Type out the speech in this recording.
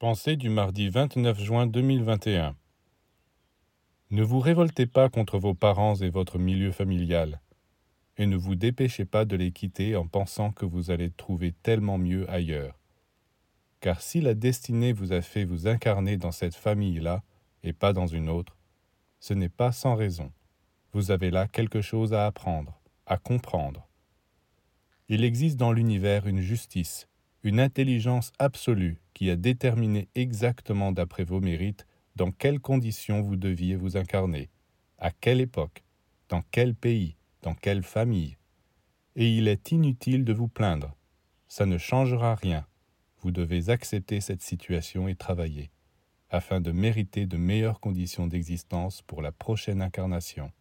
Pensée du mardi 29 juin 2021 Ne vous révoltez pas contre vos parents et votre milieu familial, et ne vous dépêchez pas de les quitter en pensant que vous allez trouver tellement mieux ailleurs. Car si la destinée vous a fait vous incarner dans cette famille-là et pas dans une autre, ce n'est pas sans raison. Vous avez là quelque chose à apprendre, à comprendre. Il existe dans l'univers une justice, une intelligence absolue qui a déterminé exactement d'après vos mérites dans quelles conditions vous deviez vous incarner, à quelle époque, dans quel pays, dans quelle famille. Et il est inutile de vous plaindre. Ça ne changera rien. Vous devez accepter cette situation et travailler, afin de mériter de meilleures conditions d'existence pour la prochaine incarnation.